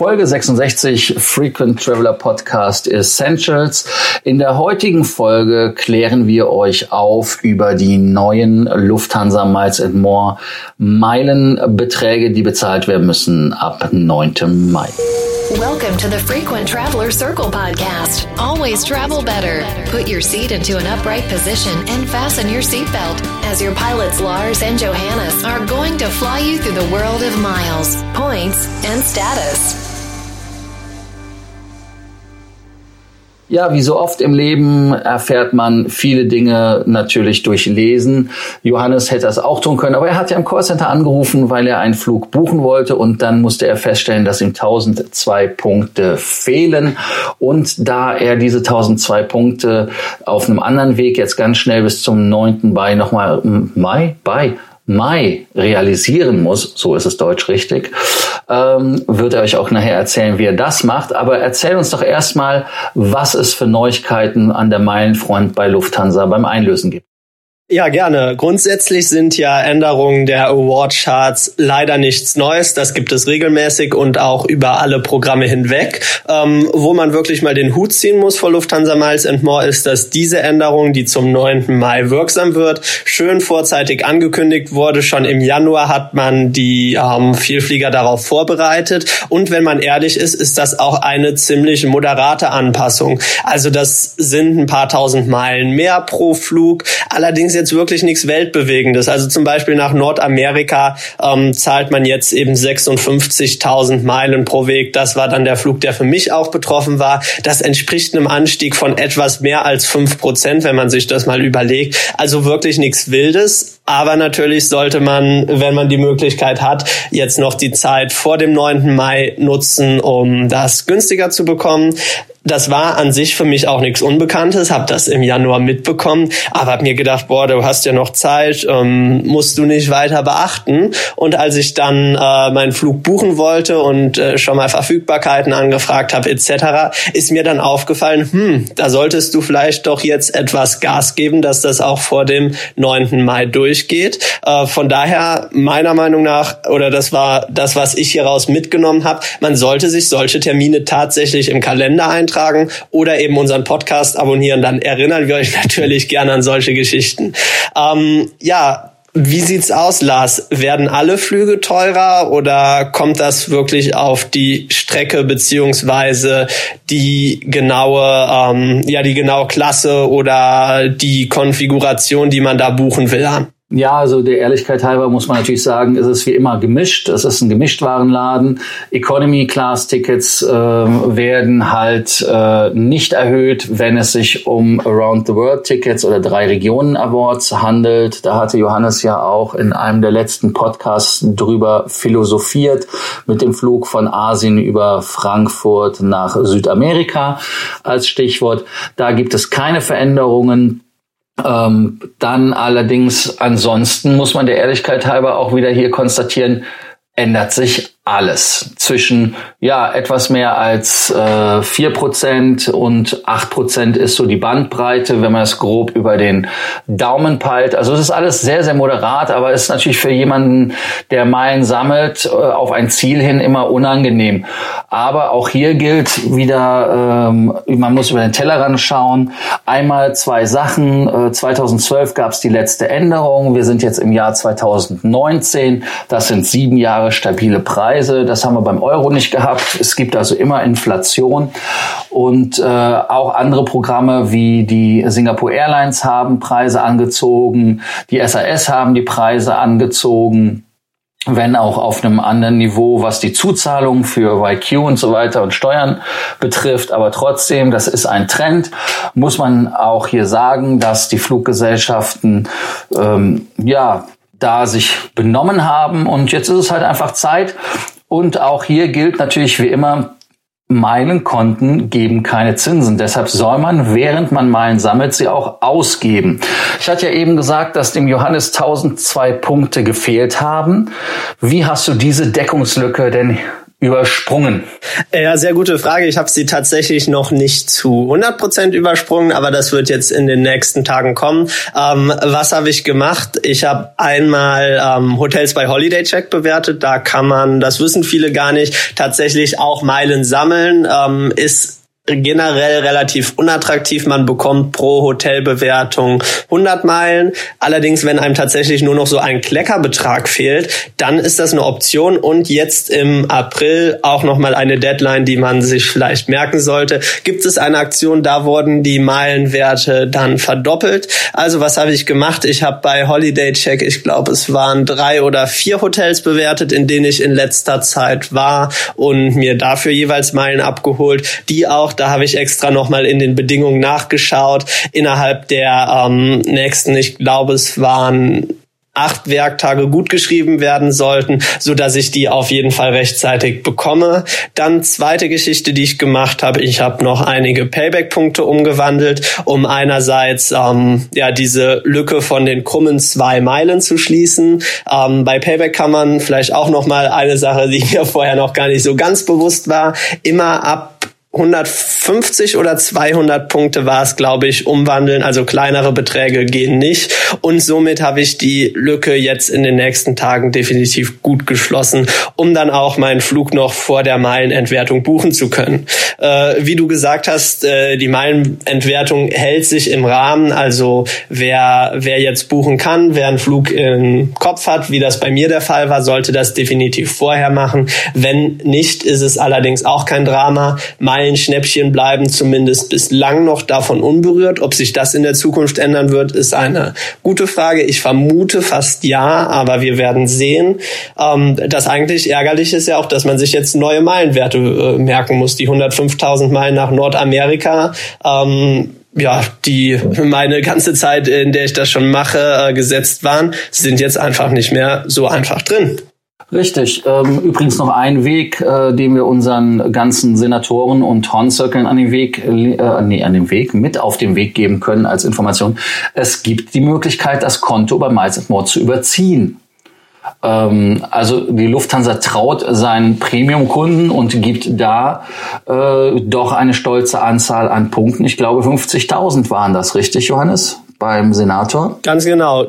Folge 66 Frequent Traveler Podcast Essentials. In der heutigen Folge klären wir euch auf über die neuen Lufthansa Miles and More Meilenbeträge, die bezahlt werden müssen ab 9. Mai. Welcome to the Frequent Traveler Circle podcast. Always travel better. Put your seat into an upright position and fasten your seatbelt as your pilots Lars and Johannes are going to fly you through the world of miles, points, and status. Ja, wie so oft im Leben erfährt man viele Dinge natürlich durch Lesen. Johannes hätte das auch tun können, aber er hat ja im Callcenter angerufen, weil er einen Flug buchen wollte und dann musste er feststellen, dass ihm 1002 Punkte fehlen. Und da er diese 1002 Punkte auf einem anderen Weg jetzt ganz schnell bis zum 9. Mai nochmal, Mai? Bei? Mai realisieren muss, so ist es deutsch richtig, ähm, wird er euch auch nachher erzählen, wie er das macht. Aber erzähl uns doch erstmal, was es für Neuigkeiten an der Meilenfront bei Lufthansa beim Einlösen gibt. Ja, gerne. Grundsätzlich sind ja Änderungen der Award-Charts leider nichts Neues. Das gibt es regelmäßig und auch über alle Programme hinweg. Ähm, wo man wirklich mal den Hut ziehen muss vor Lufthansa Miles and More ist, dass diese Änderung, die zum 9. Mai wirksam wird, schön vorzeitig angekündigt wurde. Schon im Januar hat man die ähm, Vielflieger darauf vorbereitet. Und wenn man ehrlich ist, ist das auch eine ziemlich moderate Anpassung. Also das sind ein paar tausend Meilen mehr pro Flug. Allerdings jetzt wirklich nichts Weltbewegendes. Also zum Beispiel nach Nordamerika ähm, zahlt man jetzt eben 56.000 Meilen pro Weg. Das war dann der Flug, der für mich auch betroffen war. Das entspricht einem Anstieg von etwas mehr als fünf Prozent, wenn man sich das mal überlegt. Also wirklich nichts Wildes. Aber natürlich sollte man, wenn man die Möglichkeit hat, jetzt noch die Zeit vor dem 9. Mai nutzen, um das günstiger zu bekommen das war an sich für mich auch nichts Unbekanntes, habe das im Januar mitbekommen, aber habe mir gedacht, boah, du hast ja noch Zeit, ähm, musst du nicht weiter beachten. Und als ich dann äh, meinen Flug buchen wollte und äh, schon mal Verfügbarkeiten angefragt habe etc., ist mir dann aufgefallen, hm, da solltest du vielleicht doch jetzt etwas Gas geben, dass das auch vor dem 9. Mai durchgeht. Äh, von daher meiner Meinung nach, oder das war das, was ich hieraus mitgenommen habe, man sollte sich solche Termine tatsächlich im Kalender eintragen eintragen oder eben unseren Podcast abonnieren. Dann erinnern wir euch natürlich gerne an solche Geschichten. Ähm, ja, wie sieht's aus, Lars? Werden alle Flüge teurer oder kommt das wirklich auf die Strecke beziehungsweise die genaue, ähm, ja die genaue Klasse oder die Konfiguration, die man da buchen will, an? Ja, also der Ehrlichkeit halber muss man natürlich sagen, es ist wie immer gemischt. Es ist ein Gemischtwarenladen. Economy Class Tickets äh, werden halt äh, nicht erhöht, wenn es sich um Around the World Tickets oder drei Regionen Awards handelt. Da hatte Johannes ja auch in einem der letzten Podcasts drüber philosophiert mit dem Flug von Asien über Frankfurt nach Südamerika als Stichwort. Da gibt es keine Veränderungen. Ähm, dann allerdings ansonsten muss man der Ehrlichkeit halber auch wieder hier konstatieren, ändert sich alles. Zwischen ja etwas mehr als äh, vier äh, Prozent und acht Prozent ist so die Bandbreite, wenn man es grob über den Daumen peilt. Also es ist alles sehr, sehr moderat, aber es ist natürlich für jemanden, der Meilen sammelt, äh, auf ein Ziel hin immer unangenehm. Aber auch hier gilt wieder, ähm, man muss über den Tellerrand schauen. Einmal zwei Sachen. Äh, 2012 gab es die letzte Änderung. Wir sind jetzt im Jahr 2019. Das sind sieben Jahre stabile Preise. Preise. Das haben wir beim Euro nicht gehabt. Es gibt also immer Inflation. Und äh, auch andere Programme wie die Singapore Airlines haben Preise angezogen. Die SAS haben die Preise angezogen wenn auch auf einem anderen Niveau, was die Zuzahlung für YQ und so weiter und Steuern betrifft. Aber trotzdem, das ist ein Trend, muss man auch hier sagen, dass die Fluggesellschaften ähm, ja da sich benommen haben. Und jetzt ist es halt einfach Zeit. Und auch hier gilt natürlich wie immer, Meilenkonten geben keine Zinsen. Deshalb soll man, während man Meilen sammelt, sie auch ausgeben. Ich hatte ja eben gesagt, dass dem Johannes 1002 Punkte gefehlt haben. Wie hast du diese Deckungslücke denn übersprungen? Ja, sehr gute Frage. Ich habe sie tatsächlich noch nicht zu 100 Prozent übersprungen, aber das wird jetzt in den nächsten Tagen kommen. Ähm, was habe ich gemacht? Ich habe einmal ähm, Hotels bei Holiday Check bewertet. Da kann man, das wissen viele gar nicht, tatsächlich auch Meilen sammeln. Ähm, ist generell relativ unattraktiv. Man bekommt pro Hotelbewertung 100 Meilen. Allerdings, wenn einem tatsächlich nur noch so ein Kleckerbetrag fehlt, dann ist das eine Option. Und jetzt im April auch nochmal eine Deadline, die man sich vielleicht merken sollte. Gibt es eine Aktion, da wurden die Meilenwerte dann verdoppelt. Also was habe ich gemacht? Ich habe bei Holiday Check, ich glaube, es waren drei oder vier Hotels bewertet, in denen ich in letzter Zeit war und mir dafür jeweils Meilen abgeholt, die auch da habe ich extra nochmal in den Bedingungen nachgeschaut. Innerhalb der ähm, nächsten, ich glaube, es waren acht Werktage gut geschrieben werden sollten, so dass ich die auf jeden Fall rechtzeitig bekomme. Dann zweite Geschichte, die ich gemacht habe, ich habe noch einige Payback-Punkte umgewandelt, um einerseits ähm, ja diese Lücke von den krummen zwei Meilen zu schließen. Ähm, bei Payback kann man vielleicht auch noch mal eine Sache, die mir vorher noch gar nicht so ganz bewusst war, immer ab 150 oder 200 Punkte war es, glaube ich, umwandeln. Also kleinere Beträge gehen nicht. Und somit habe ich die Lücke jetzt in den nächsten Tagen definitiv gut geschlossen, um dann auch meinen Flug noch vor der Meilenentwertung buchen zu können. Äh, wie du gesagt hast, äh, die Meilenentwertung hält sich im Rahmen. Also wer, wer jetzt buchen kann, wer einen Flug im Kopf hat, wie das bei mir der Fall war, sollte das definitiv vorher machen. Wenn nicht, ist es allerdings auch kein Drama. Meilen Schnäppchen bleiben zumindest bislang noch davon unberührt. Ob sich das in der Zukunft ändern wird, ist eine gute Frage. Ich vermute fast ja, aber wir werden sehen. Ähm, das eigentlich ärgerlich ist ja auch, dass man sich jetzt neue Meilenwerte äh, merken muss. Die 105.000 Meilen nach Nordamerika. Ähm, ja, die meine ganze Zeit, in der ich das schon mache, äh, gesetzt waren, sind jetzt einfach nicht mehr so einfach drin. Richtig. Ähm, übrigens noch ein Weg, äh, den wir unseren ganzen Senatoren und Hornzirkeln an den Weg, äh, nee, an den Weg, mit auf den Weg geben können als Information. Es gibt die Möglichkeit, das Konto bei Miles More zu überziehen. Ähm, also die Lufthansa traut seinen Premium-Kunden und gibt da äh, doch eine stolze Anzahl an Punkten. Ich glaube 50.000 waren das, richtig, Johannes? Beim Senator? Ganz genau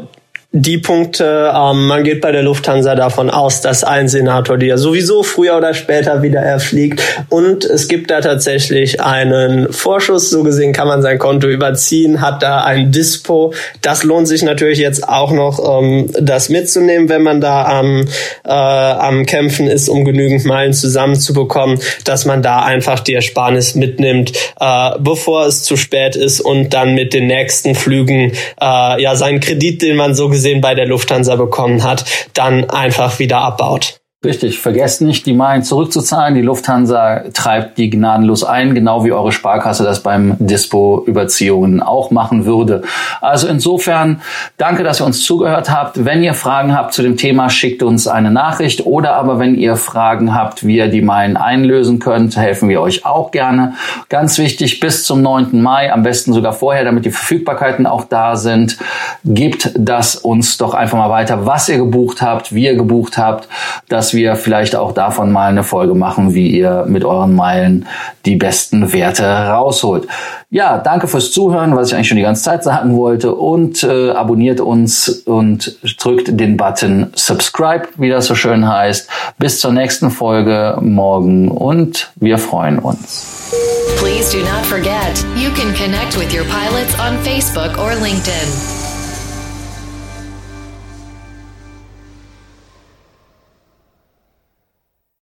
die Punkte, ähm, man geht bei der Lufthansa davon aus, dass ein Senator die ja sowieso früher oder später wieder erfliegt. Und es gibt da tatsächlich einen Vorschuss. So gesehen kann man sein Konto überziehen, hat da ein Dispo. Das lohnt sich natürlich jetzt auch noch, ähm, das mitzunehmen, wenn man da am, äh, am Kämpfen ist, um genügend Meilen zusammenzubekommen, dass man da einfach die Ersparnis mitnimmt, äh, bevor es zu spät ist und dann mit den nächsten Flügen äh, ja seinen Kredit, den man so gesehen bei der Lufthansa bekommen hat, dann einfach wieder abbaut. Richtig, vergesst nicht, die Meilen zurückzuzahlen. Die Lufthansa treibt die gnadenlos ein, genau wie eure Sparkasse das beim Dispo-Überziehungen auch machen würde. Also insofern, danke, dass ihr uns zugehört habt. Wenn ihr Fragen habt zu dem Thema, schickt uns eine Nachricht oder aber wenn ihr Fragen habt, wie ihr die Meilen einlösen könnt, helfen wir euch auch gerne. Ganz wichtig, bis zum 9. Mai, am besten sogar vorher, damit die Verfügbarkeiten auch da sind, gebt das uns doch einfach mal weiter, was ihr gebucht habt, wie ihr gebucht habt, dass dass wir vielleicht auch davon mal eine Folge machen, wie ihr mit euren Meilen die besten Werte rausholt. Ja, danke fürs Zuhören, was ich eigentlich schon die ganze Zeit sagen wollte und äh, abonniert uns und drückt den Button Subscribe, wie das so schön heißt. Bis zur nächsten Folge morgen und wir freuen uns. Please do not forget, you can connect with your pilots on Facebook or LinkedIn.